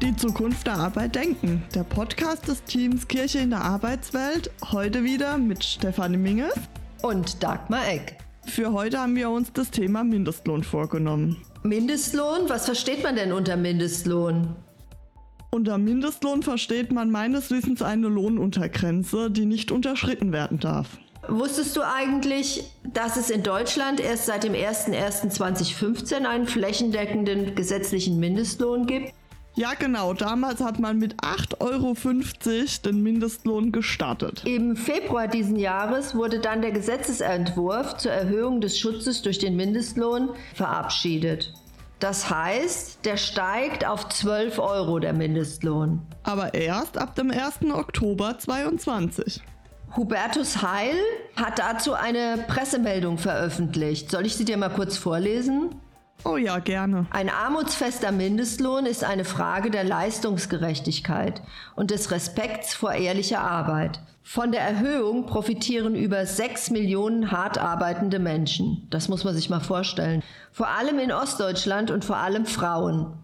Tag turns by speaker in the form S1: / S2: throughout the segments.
S1: Die Zukunft der Arbeit denken. Der Podcast des Teams Kirche in der Arbeitswelt. Heute wieder mit Stefanie Minges
S2: und Dagmar Eck.
S1: Für heute haben wir uns das Thema Mindestlohn vorgenommen.
S2: Mindestlohn? Was versteht man denn unter Mindestlohn?
S1: Unter Mindestlohn versteht man meines Wissens eine Lohnuntergrenze, die nicht unterschritten werden darf.
S2: Wusstest du eigentlich, dass es in Deutschland erst seit dem 01.01.2015 einen flächendeckenden gesetzlichen Mindestlohn gibt?
S1: Ja, genau. Damals hat man mit 8,50 Euro den Mindestlohn gestartet.
S2: Im Februar diesen Jahres wurde dann der Gesetzesentwurf zur Erhöhung des Schutzes durch den Mindestlohn verabschiedet. Das heißt, der steigt auf 12 Euro der Mindestlohn.
S1: Aber erst ab dem 1. Oktober 2022.
S2: Hubertus Heil hat dazu eine Pressemeldung veröffentlicht. Soll ich sie dir mal kurz vorlesen?
S1: Oh ja, gerne.
S2: Ein armutsfester Mindestlohn ist eine Frage der Leistungsgerechtigkeit und des Respekts vor ehrlicher Arbeit. Von der Erhöhung profitieren über sechs Millionen hart arbeitende Menschen. Das muss man sich mal vorstellen. Vor allem in Ostdeutschland und vor allem Frauen.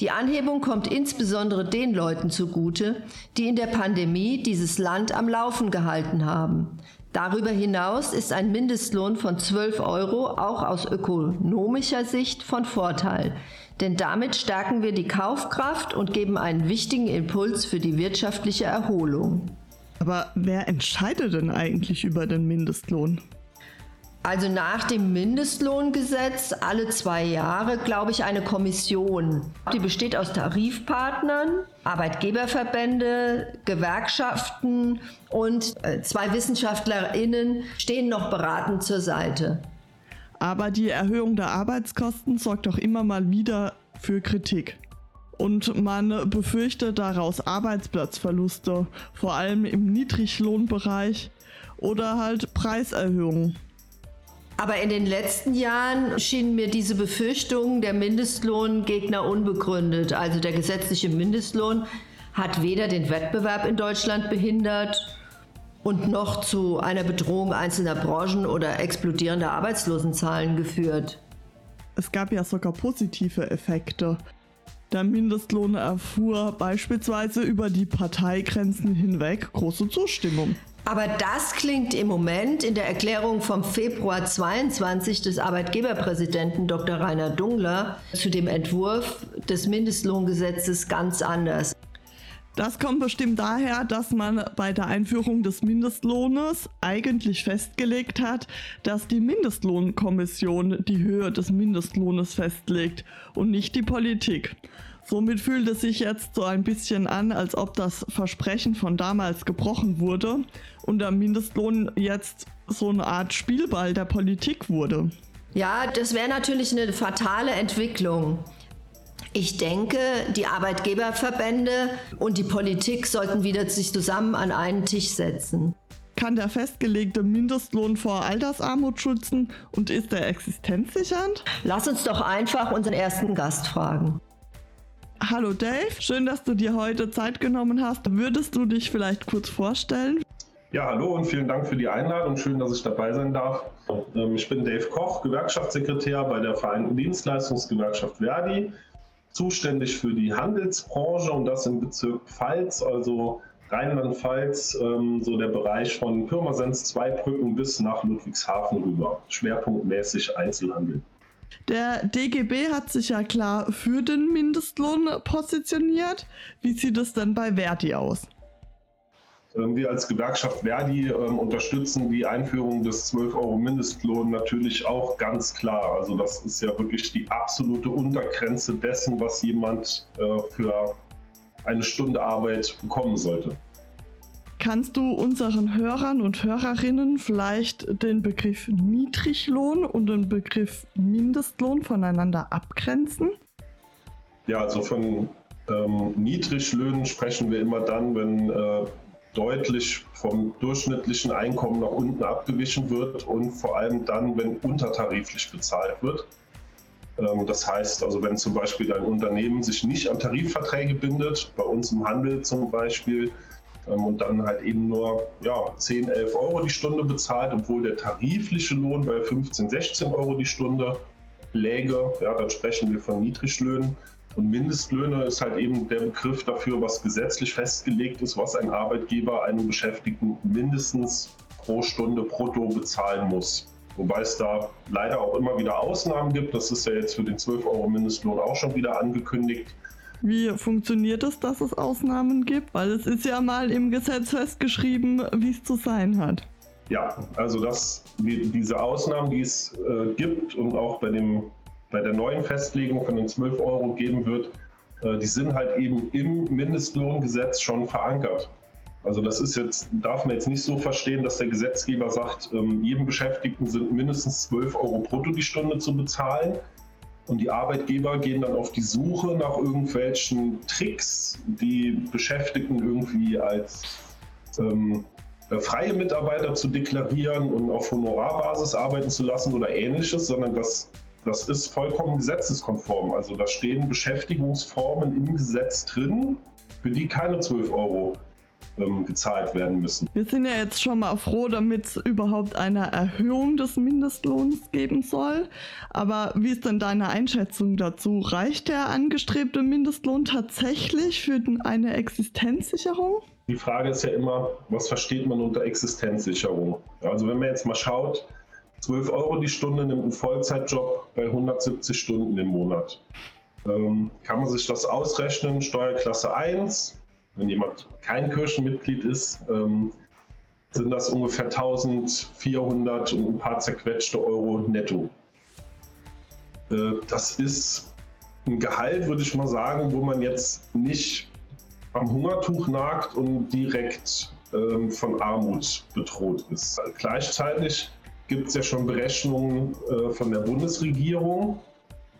S2: Die Anhebung kommt insbesondere den Leuten zugute, die in der Pandemie dieses Land am Laufen gehalten haben. Darüber hinaus ist ein Mindestlohn von 12 Euro auch aus ökonomischer Sicht von Vorteil, denn damit stärken wir die Kaufkraft und geben einen wichtigen Impuls für die wirtschaftliche Erholung.
S1: Aber wer entscheidet denn eigentlich über den Mindestlohn?
S2: Also nach dem Mindestlohngesetz alle zwei Jahre, glaube ich, eine Kommission. Die besteht aus Tarifpartnern, Arbeitgeberverbände, Gewerkschaften und äh, zwei Wissenschaftlerinnen stehen noch beratend zur Seite.
S1: Aber die Erhöhung der Arbeitskosten sorgt auch immer mal wieder für Kritik. Und man befürchtet daraus Arbeitsplatzverluste, vor allem im Niedriglohnbereich oder halt Preiserhöhungen.
S2: Aber in den letzten Jahren schienen mir diese Befürchtungen der Mindestlohngegner unbegründet. Also der gesetzliche Mindestlohn hat weder den Wettbewerb in Deutschland behindert und noch zu einer Bedrohung einzelner Branchen oder explodierender Arbeitslosenzahlen geführt.
S1: Es gab ja sogar positive Effekte. Der Mindestlohn erfuhr beispielsweise über die Parteigrenzen hinweg große Zustimmung.
S2: Aber das klingt im Moment in der Erklärung vom Februar 22 des Arbeitgeberpräsidenten Dr. Rainer Dungler zu dem Entwurf des Mindestlohngesetzes ganz anders.
S1: Das kommt bestimmt daher, dass man bei der Einführung des Mindestlohnes eigentlich festgelegt hat, dass die Mindestlohnkommission die Höhe des Mindestlohnes festlegt und nicht die Politik. Somit fühlt es sich jetzt so ein bisschen an, als ob das Versprechen von damals gebrochen wurde und der Mindestlohn jetzt so eine Art Spielball der Politik wurde.
S2: Ja, das wäre natürlich eine fatale Entwicklung. Ich denke, die Arbeitgeberverbände und die Politik sollten wieder sich zusammen an einen Tisch setzen.
S1: Kann der festgelegte Mindestlohn vor Altersarmut schützen und ist er existenzsichernd?
S2: Lass uns doch einfach unseren ersten Gast fragen.
S1: Hallo Dave, schön, dass du dir heute Zeit genommen hast. Würdest du dich vielleicht kurz vorstellen?
S3: Ja, hallo und vielen Dank für die Einladung. Schön, dass ich dabei sein darf. Ähm, ich bin Dave Koch, Gewerkschaftssekretär bei der Vereinten Dienstleistungsgewerkschaft Verdi, zuständig für die Handelsbranche und das im Bezirk Pfalz, also Rheinland-Pfalz, ähm, so der Bereich von Pirmasens, Zweibrücken bis nach Ludwigshafen rüber. Schwerpunktmäßig Einzelhandel.
S1: Der DGB hat sich ja klar für den Mindestlohn positioniert. Wie sieht es denn bei Verdi aus?
S3: Wir als Gewerkschaft Verdi ähm, unterstützen die Einführung des 12 Euro Mindestlohn natürlich auch ganz klar. Also das ist ja wirklich die absolute Untergrenze dessen, was jemand äh, für eine Stunde Arbeit bekommen sollte.
S1: Kannst du unseren Hörern und Hörerinnen vielleicht den Begriff Niedriglohn und den Begriff Mindestlohn voneinander abgrenzen?
S3: Ja, also von ähm, Niedriglöhnen sprechen wir immer dann, wenn äh, deutlich vom durchschnittlichen Einkommen nach unten abgewichen wird und vor allem dann, wenn untertariflich bezahlt wird. Ähm, das heißt also, wenn zum Beispiel ein Unternehmen sich nicht an Tarifverträge bindet, bei uns im Handel zum Beispiel, und dann halt eben nur ja, 10, 11 Euro die Stunde bezahlt, obwohl der tarifliche Lohn bei 15, 16 Euro die Stunde läge. Ja, dann sprechen wir von Niedriglöhnen. Und Mindestlöhne ist halt eben der Begriff dafür, was gesetzlich festgelegt ist, was ein Arbeitgeber einem Beschäftigten mindestens pro Stunde brutto bezahlen muss. Wobei es da leider auch immer wieder Ausnahmen gibt. Das ist ja jetzt für den 12 Euro Mindestlohn auch schon wieder angekündigt.
S1: Wie funktioniert es, dass es Ausnahmen gibt? Weil es ist ja mal im Gesetz festgeschrieben, wie es zu sein hat.
S3: Ja, also das, diese Ausnahmen, die es äh, gibt und auch bei, dem, bei der neuen Festlegung von den 12 Euro geben wird, äh, die sind halt eben im Mindestlohngesetz schon verankert. Also das ist jetzt, darf man jetzt nicht so verstehen, dass der Gesetzgeber sagt, ähm, jedem Beschäftigten sind mindestens 12 Euro brutto die Stunde zu bezahlen. Und die Arbeitgeber gehen dann auf die Suche nach irgendwelchen Tricks, die Beschäftigten irgendwie als ähm, äh, freie Mitarbeiter zu deklarieren und auf Honorarbasis arbeiten zu lassen oder ähnliches, sondern das, das ist vollkommen gesetzeskonform. Also da stehen Beschäftigungsformen im Gesetz drin, für die keine 12 Euro ähm, gezahlt werden müssen.
S1: Wir sind ja jetzt schon mal froh, damit es überhaupt eine Erhöhung des Mindestlohns geben soll. Aber wie ist denn deine Einschätzung dazu? Reicht der angestrebte Mindestlohn tatsächlich für eine Existenzsicherung?
S3: Die Frage ist ja immer, was versteht man unter Existenzsicherung? Also wenn man jetzt mal schaut, 12 Euro die Stunde nimmt ein Vollzeitjob bei 170 Stunden im Monat. Ähm, kann man sich das ausrechnen? Steuerklasse 1, wenn jemand kein Kirchenmitglied ist, ähm, sind das ungefähr 1400 und ein paar zerquetschte Euro netto. Äh, das ist ein Gehalt, würde ich mal sagen, wo man jetzt nicht am Hungertuch nagt und direkt ähm, von Armut bedroht ist. Gleichzeitig gibt es ja schon Berechnungen äh, von der Bundesregierung,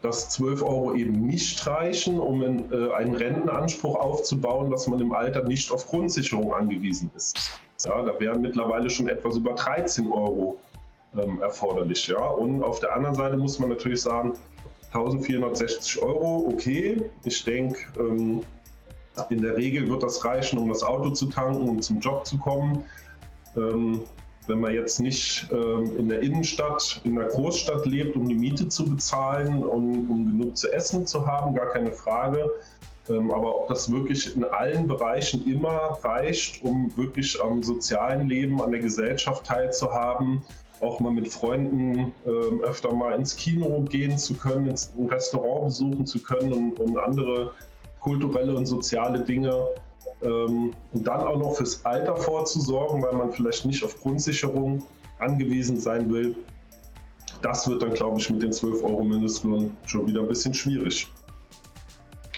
S3: dass 12 Euro eben nicht reichen, um in, äh, einen Rentenanspruch aufzubauen, dass man im Alter nicht auf Grundsicherung angewiesen ist. Ja, da wären mittlerweile schon etwas über 13 Euro ähm, erforderlich. Ja? Und auf der anderen Seite muss man natürlich sagen, 1460 Euro, okay. Ich denke, ähm, in der Regel wird das reichen, um das Auto zu tanken, um zum Job zu kommen. Ähm, wenn man jetzt nicht ähm, in der Innenstadt, in der Großstadt lebt, um die Miete zu bezahlen und um genug zu essen zu haben, gar keine Frage. Ähm, aber ob das wirklich in allen Bereichen immer reicht, um wirklich am sozialen Leben, an der Gesellschaft teilzuhaben, auch mal mit Freunden äh, öfter mal ins Kino gehen zu können, ins ein Restaurant besuchen zu können und, und andere kulturelle und soziale Dinge ähm, und dann auch noch fürs Alter vorzusorgen, weil man vielleicht nicht auf Grundsicherung angewiesen sein will. Das wird dann, glaube ich, mit den 12 Euro Mindestlohn schon wieder ein bisschen schwierig.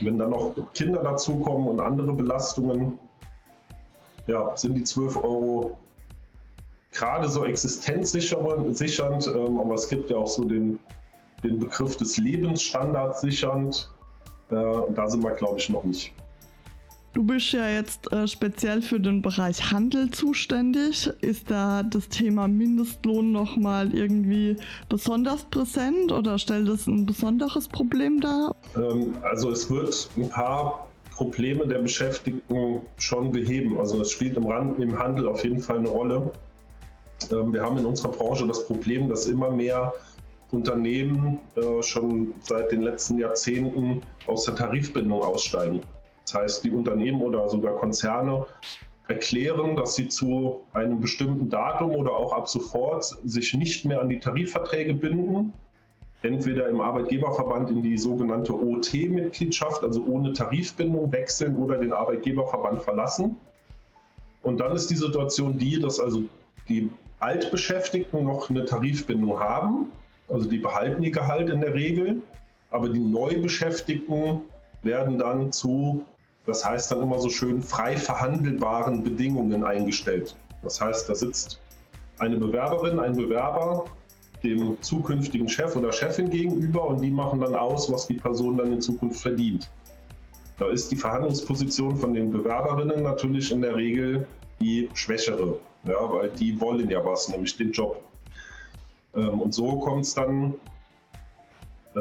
S3: Wenn dann noch Kinder dazukommen und andere Belastungen, ja, sind die 12 Euro gerade so existenzsichernd, ähm, aber es gibt ja auch so den, den Begriff des Lebensstandards sichernd. Äh, da sind wir, glaube ich, noch nicht.
S1: Du bist ja jetzt äh, speziell für den Bereich Handel zuständig. Ist da das Thema Mindestlohn nochmal irgendwie besonders präsent oder stellt es ein besonderes Problem dar?
S3: Ähm, also es wird ein paar Probleme der Beschäftigten schon beheben. Also es spielt im, Rand, im Handel auf jeden Fall eine Rolle. Ähm, wir haben in unserer Branche das Problem, dass immer mehr Unternehmen äh, schon seit den letzten Jahrzehnten aus der Tarifbindung aussteigen. Heißt, die Unternehmen oder sogar Konzerne erklären, dass sie zu einem bestimmten Datum oder auch ab sofort sich nicht mehr an die Tarifverträge binden, entweder im Arbeitgeberverband in die sogenannte OT-Mitgliedschaft, also ohne Tarifbindung wechseln oder den Arbeitgeberverband verlassen. Und dann ist die Situation die, dass also die Altbeschäftigten noch eine Tarifbindung haben, also die behalten ihr Gehalt in der Regel, aber die Neubeschäftigten werden dann zu das heißt dann immer so schön frei verhandelbaren Bedingungen eingestellt. Das heißt, da sitzt eine Bewerberin, ein Bewerber dem zukünftigen Chef oder Chefin gegenüber und die machen dann aus, was die Person dann in Zukunft verdient. Da ist die Verhandlungsposition von den Bewerberinnen natürlich in der Regel die schwächere, ja, weil die wollen ja was, nämlich den Job. Ähm, und so kommt es dann äh,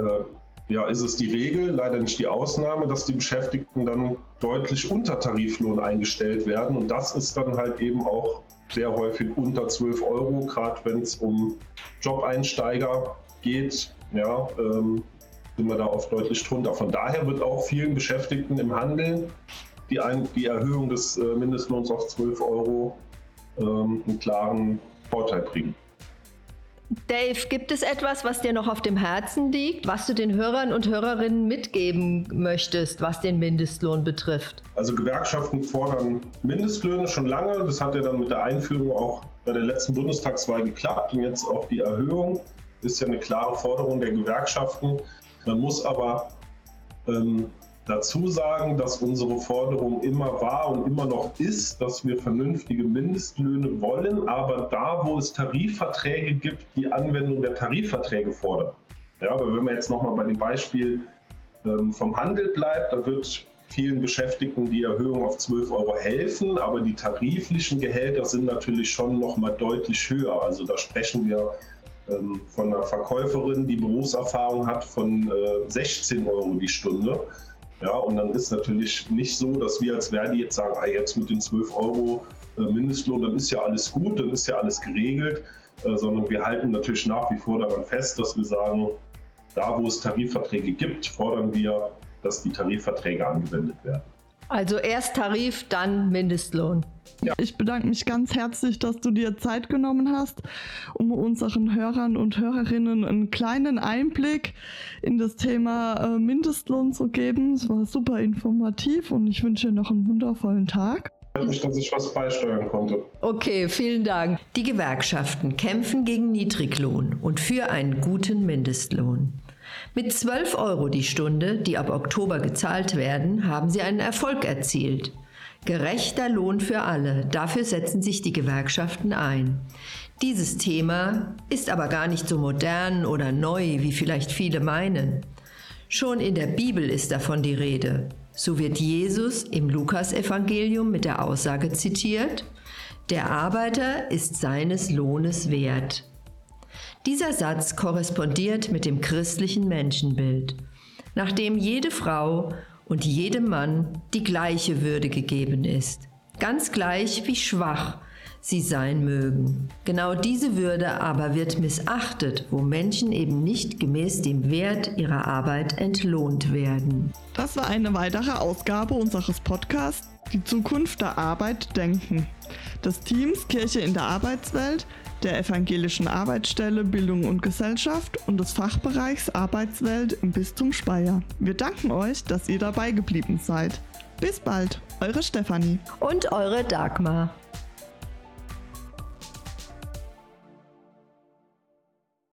S3: ja, ist es die Regel, leider nicht die Ausnahme, dass die Beschäftigten dann deutlich unter Tariflohn eingestellt werden. Und das ist dann halt eben auch sehr häufig unter 12 Euro, gerade wenn es um Jobeinsteiger geht. Ja, ähm, sind wir da oft deutlich drunter. Von daher wird auch vielen Beschäftigten im Handel die, Ein die Erhöhung des äh, Mindestlohns auf 12 Euro ähm, einen klaren Vorteil bringen.
S2: Dave, gibt es etwas, was dir noch auf dem Herzen liegt, was du den Hörern und Hörerinnen mitgeben möchtest, was den Mindestlohn betrifft?
S3: Also Gewerkschaften fordern Mindestlöhne schon lange. Das hat ja dann mit der Einführung auch bei der letzten Bundestagswahl geklappt und jetzt auch die Erhöhung ist ja eine klare Forderung der Gewerkschaften. Man muss aber ähm, dazu sagen, dass unsere Forderung immer war und immer noch ist, dass wir vernünftige Mindestlöhne wollen, aber da, wo es Tarifverträge gibt, die Anwendung der Tarifverträge fordern. Ja, aber wenn man jetzt nochmal bei dem Beispiel ähm, vom Handel bleibt, da wird vielen Beschäftigten die Erhöhung auf 12 Euro helfen, aber die tariflichen Gehälter sind natürlich schon nochmal deutlich höher. Also da sprechen wir ähm, von einer Verkäuferin, die Berufserfahrung hat, von äh, 16 Euro die Stunde. Ja, und dann ist natürlich nicht so, dass wir als Verdi jetzt sagen, ah, jetzt mit den 12 Euro äh, Mindestlohn, dann ist ja alles gut, dann ist ja alles geregelt, äh, sondern wir halten natürlich nach wie vor daran fest, dass wir sagen, da wo es Tarifverträge gibt, fordern wir, dass die Tarifverträge angewendet werden.
S2: Also erst Tarif, dann Mindestlohn.
S1: Ja. Ich bedanke mich ganz herzlich, dass du dir Zeit genommen hast, um unseren Hörern und Hörerinnen einen kleinen Einblick in das Thema äh, Mindestlohn zu geben. Es war super informativ und ich wünsche dir noch einen wundervollen Tag.
S3: Freut mich, dass ich was beisteuern konnte.
S2: Okay, vielen Dank. Die Gewerkschaften kämpfen gegen Niedriglohn und für einen guten Mindestlohn. Mit 12 Euro die Stunde, die ab Oktober gezahlt werden, haben sie einen Erfolg erzielt. Gerechter Lohn für alle, dafür setzen sich die Gewerkschaften ein. Dieses Thema ist aber gar nicht so modern oder neu, wie vielleicht viele meinen. Schon in der Bibel ist davon die Rede. So wird Jesus im Lukasevangelium mit der Aussage zitiert, der Arbeiter ist seines Lohnes wert. Dieser Satz korrespondiert mit dem christlichen Menschenbild, nachdem jede Frau und jedem Mann die gleiche Würde gegeben ist, ganz gleich wie schwach sie sein mögen. Genau diese Würde aber wird missachtet, wo Menschen eben nicht gemäß dem Wert ihrer Arbeit entlohnt werden.
S1: Das war eine weitere Ausgabe unseres Podcasts Die Zukunft der Arbeit denken. Des Teams Kirche in der Arbeitswelt der Evangelischen Arbeitsstelle Bildung und Gesellschaft und des Fachbereichs Arbeitswelt im Bistum Speyer. Wir danken euch, dass ihr dabei geblieben seid. Bis bald, eure Stefanie.
S2: Und eure Dagmar.